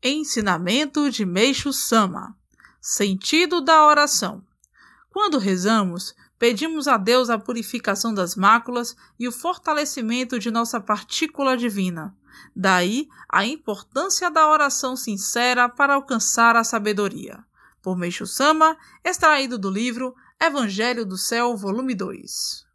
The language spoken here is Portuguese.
Ensinamento de Meixo Sama Sentido da oração. Quando rezamos, pedimos a Deus a purificação das máculas e o fortalecimento de nossa partícula divina. Daí a importância da oração sincera para alcançar a sabedoria. Por Meixo Sama, extraído do livro Evangelho do Céu, volume 2.